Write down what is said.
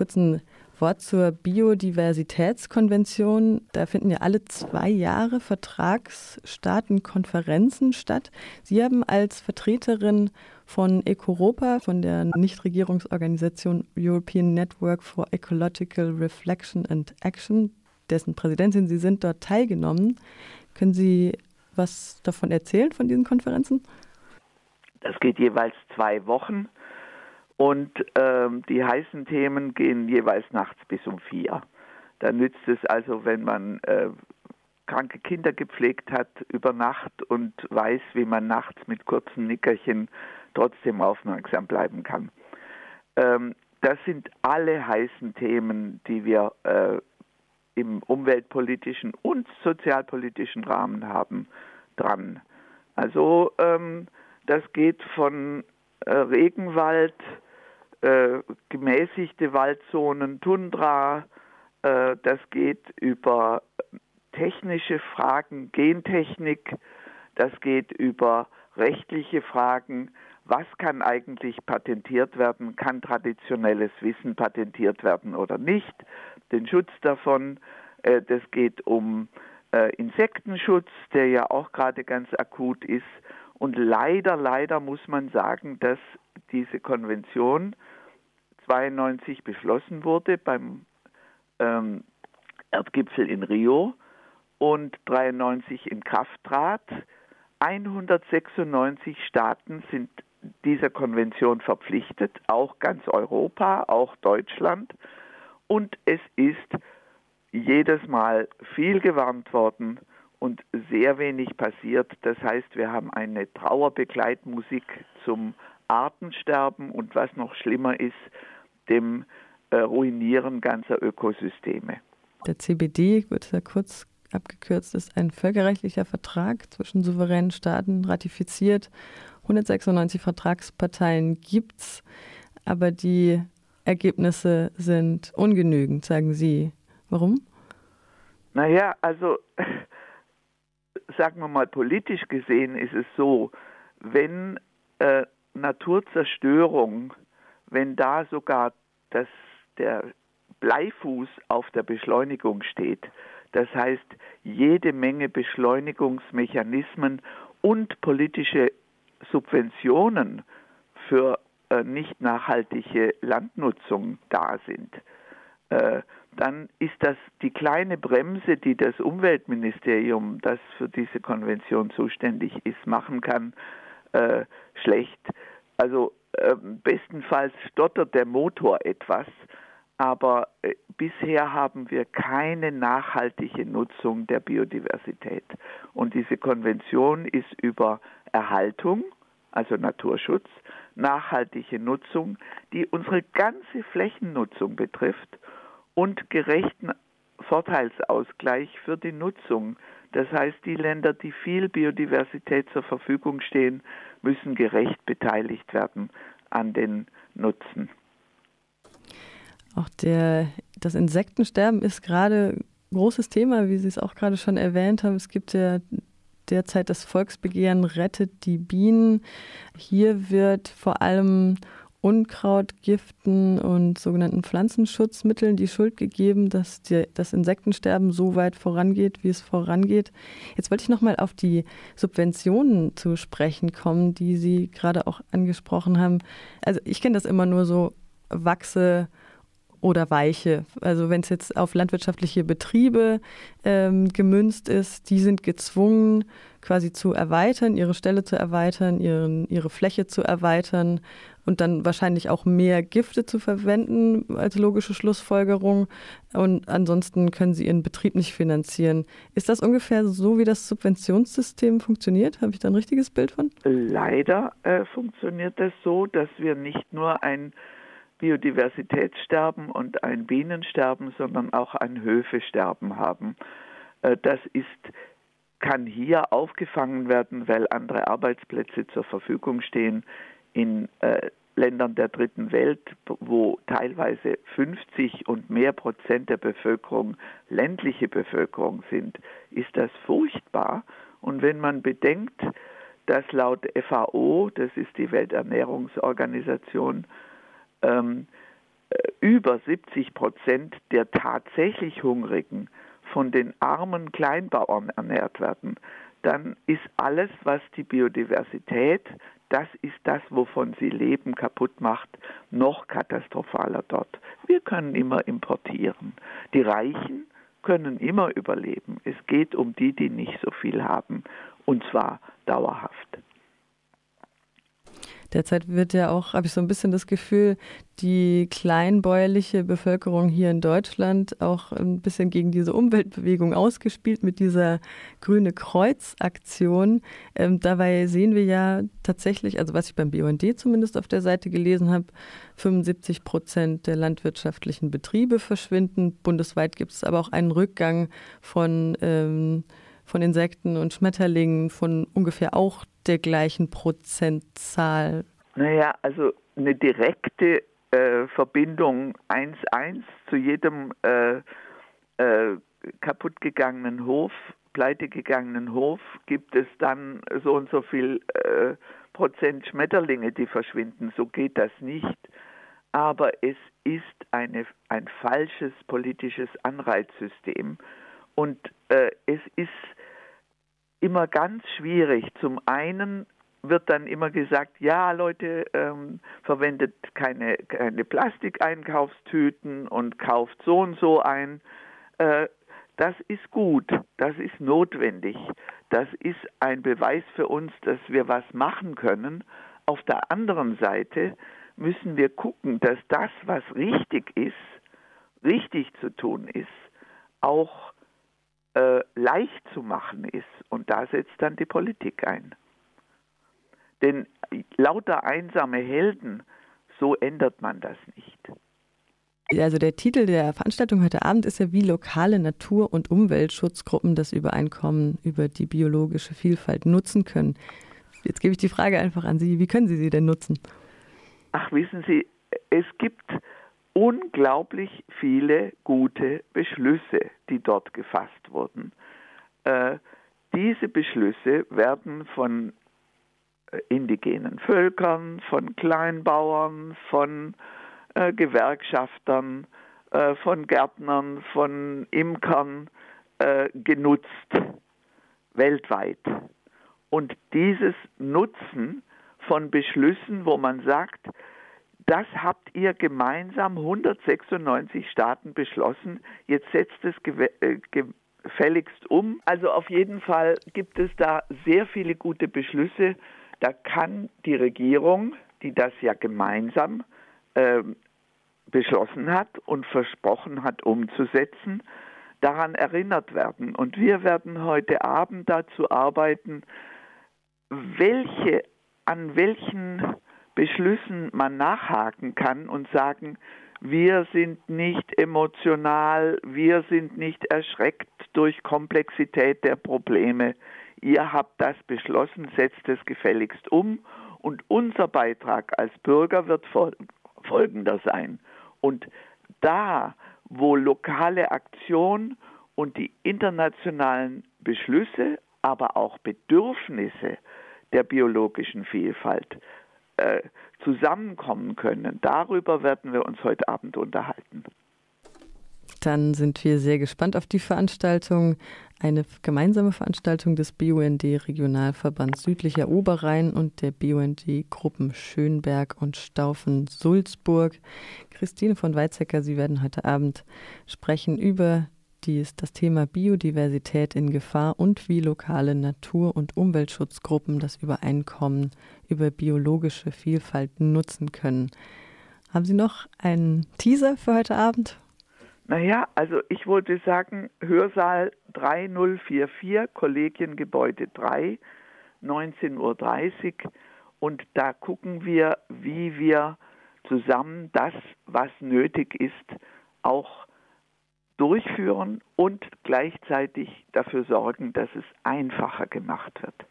kurz ein Wort zur Biodiversitätskonvention. Da finden ja alle zwei Jahre Vertragsstaatenkonferenzen statt. Sie haben als Vertreterin von Ecoropa, von der Nichtregierungsorganisation European Network for Ecological Reflection and Action, dessen Präsidentin Sie sind, dort teilgenommen. Können Sie was davon erzählen, von diesen Konferenzen? Das geht jeweils zwei Wochen. Und ähm, die heißen Themen gehen jeweils nachts bis um vier. Da nützt es also, wenn man äh, kranke Kinder gepflegt hat über Nacht und weiß, wie man nachts mit kurzen Nickerchen trotzdem aufmerksam bleiben kann. Ähm, das sind alle heißen Themen, die wir äh, im umweltpolitischen und sozialpolitischen Rahmen haben, dran. Also ähm, das geht von äh, Regenwald äh, gemäßigte Waldzonen, Tundra, äh, das geht über technische Fragen, Gentechnik, das geht über rechtliche Fragen, was kann eigentlich patentiert werden, kann traditionelles Wissen patentiert werden oder nicht, den Schutz davon, äh, das geht um äh, Insektenschutz, der ja auch gerade ganz akut ist. Und leider, leider muss man sagen, dass diese Konvention 92 beschlossen wurde beim ähm, Erdgipfel in Rio und 93 in Kraft trat. 196 Staaten sind dieser Konvention verpflichtet, auch ganz Europa, auch Deutschland. Und es ist jedes Mal viel gewarnt worden und sehr wenig passiert. Das heißt, wir haben eine Trauerbegleitmusik zum Artensterben und was noch schlimmer ist, dem äh, Ruinieren ganzer Ökosysteme. Der CBD, wird ja kurz abgekürzt, ist ein völkerrechtlicher Vertrag zwischen souveränen Staaten ratifiziert. 196 Vertragsparteien gibt es, aber die Ergebnisse sind ungenügend, sagen Sie. Warum? Naja, also sagen wir mal, politisch gesehen ist es so, wenn äh, Naturzerstörung, wenn da sogar das, der Bleifuß auf der Beschleunigung steht, das heißt jede Menge Beschleunigungsmechanismen und politische Subventionen für äh, nicht nachhaltige Landnutzung da sind, äh, dann ist das die kleine Bremse, die das Umweltministerium, das für diese Konvention zuständig ist, machen kann, äh, schlecht. Also äh, bestenfalls stottert der Motor etwas, aber äh, bisher haben wir keine nachhaltige Nutzung der Biodiversität. Und diese Konvention ist über Erhaltung, also Naturschutz, nachhaltige Nutzung, die unsere ganze Flächennutzung betrifft und gerechten Vorteilsausgleich für die Nutzung. Das heißt, die Länder, die viel Biodiversität zur Verfügung stehen, müssen gerecht beteiligt werden an den Nutzen. Auch der, das Insektensterben ist gerade ein großes Thema, wie Sie es auch gerade schon erwähnt haben. Es gibt ja derzeit das Volksbegehren Rettet die Bienen. Hier wird vor allem Unkrautgiften und sogenannten Pflanzenschutzmitteln die Schuld gegeben, dass die, das Insektensterben so weit vorangeht, wie es vorangeht. Jetzt wollte ich nochmal auf die Subventionen zu sprechen kommen, die Sie gerade auch angesprochen haben. Also ich kenne das immer nur so Wachse oder weiche. Also wenn es jetzt auf landwirtschaftliche Betriebe ähm, gemünzt ist, die sind gezwungen, quasi zu erweitern, ihre Stelle zu erweitern, ihren, ihre Fläche zu erweitern und dann wahrscheinlich auch mehr Gifte zu verwenden als logische Schlussfolgerung. Und ansonsten können sie ihren Betrieb nicht finanzieren. Ist das ungefähr so, wie das Subventionssystem funktioniert? Habe ich da ein richtiges Bild von? Leider äh, funktioniert das so, dass wir nicht nur ein Biodiversitätssterben und ein Bienensterben, sondern auch ein Höfesterben haben. Äh, das ist, kann hier aufgefangen werden, weil andere Arbeitsplätze zur Verfügung stehen in äh, Ländern der dritten Welt, wo teilweise 50 und mehr Prozent der Bevölkerung ländliche Bevölkerung sind, ist das furchtbar. Und wenn man bedenkt, dass laut FAO, das ist die Welternährungsorganisation, ähm, über 70 Prozent der tatsächlich Hungrigen von den armen Kleinbauern ernährt werden, dann ist alles, was die Biodiversität, das ist das, wovon sie leben, kaputt macht, noch katastrophaler dort. Wir können immer importieren. Die Reichen können immer überleben. Es geht um die, die nicht so viel haben, und zwar dauerhaft. Derzeit wird ja auch, habe ich so ein bisschen das Gefühl, die kleinbäuerliche Bevölkerung hier in Deutschland auch ein bisschen gegen diese Umweltbewegung ausgespielt mit dieser grüne Kreuz-Aktion. Ähm, dabei sehen wir ja tatsächlich, also was ich beim BUND zumindest auf der Seite gelesen habe, 75 Prozent der landwirtschaftlichen Betriebe verschwinden. Bundesweit gibt es aber auch einen Rückgang von ähm, von Insekten und Schmetterlingen von ungefähr auch der gleichen Prozentzahl? Naja, also eine direkte äh, Verbindung 1-1 zu jedem äh, äh, kaputtgegangenen Hof, pleitegegangenen Hof, gibt es dann so und so viel äh, Prozent Schmetterlinge, die verschwinden. So geht das nicht. Aber es ist eine, ein falsches politisches Anreizsystem. Und äh, es ist immer ganz schwierig. Zum einen wird dann immer gesagt, ja Leute, ähm, verwendet keine, keine Plastikeinkaufstüten und kauft so und so ein. Äh, das ist gut, das ist notwendig, das ist ein Beweis für uns, dass wir was machen können. Auf der anderen Seite müssen wir gucken, dass das, was richtig ist, richtig zu tun ist, auch äh, leicht zu machen ist. Und da setzt dann die Politik ein. Denn lauter einsame Helden, so ändert man das nicht. Also der Titel der Veranstaltung heute Abend ist ja, wie lokale Natur- und Umweltschutzgruppen das Übereinkommen über die biologische Vielfalt nutzen können. Jetzt gebe ich die Frage einfach an Sie. Wie können Sie sie denn nutzen? Ach, wissen Sie, es gibt unglaublich viele gute Beschlüsse, die dort gefasst wurden. Äh, diese Beschlüsse werden von äh, indigenen Völkern, von Kleinbauern, von äh, Gewerkschaftern, äh, von Gärtnern, von Imkern äh, genutzt, weltweit. Und dieses Nutzen von Beschlüssen, wo man sagt, das habt ihr gemeinsam 196 Staaten beschlossen. Jetzt setzt es äh, gefälligst um. Also auf jeden Fall gibt es da sehr viele gute Beschlüsse. Da kann die Regierung, die das ja gemeinsam äh, beschlossen hat und versprochen hat umzusetzen, daran erinnert werden. Und wir werden heute Abend dazu arbeiten, welche, an welchen Beschlüssen man nachhaken kann und sagen, wir sind nicht emotional, wir sind nicht erschreckt durch Komplexität der Probleme. Ihr habt das beschlossen, setzt es gefälligst um und unser Beitrag als Bürger wird folgender sein. Und da, wo lokale Aktion und die internationalen Beschlüsse, aber auch Bedürfnisse der biologischen Vielfalt äh, zusammenkommen können. Darüber werden wir uns heute Abend unterhalten. Dann sind wir sehr gespannt auf die Veranstaltung. Eine gemeinsame Veranstaltung des BUND Regionalverbands Südlicher Oberrhein und der BUND Gruppen Schönberg und Staufen Sulzburg. Christine von Weizsäcker, Sie werden heute Abend sprechen über dies, das Thema Biodiversität in Gefahr und wie lokale Natur- und Umweltschutzgruppen das Übereinkommen über biologische Vielfalt nutzen können. Haben Sie noch einen Teaser für heute Abend? Naja, also ich wollte sagen, Hörsaal 3044, Kollegiengebäude 3, 19.30 Uhr. Und da gucken wir, wie wir zusammen das, was nötig ist, auch durchführen und gleichzeitig dafür sorgen, dass es einfacher gemacht wird.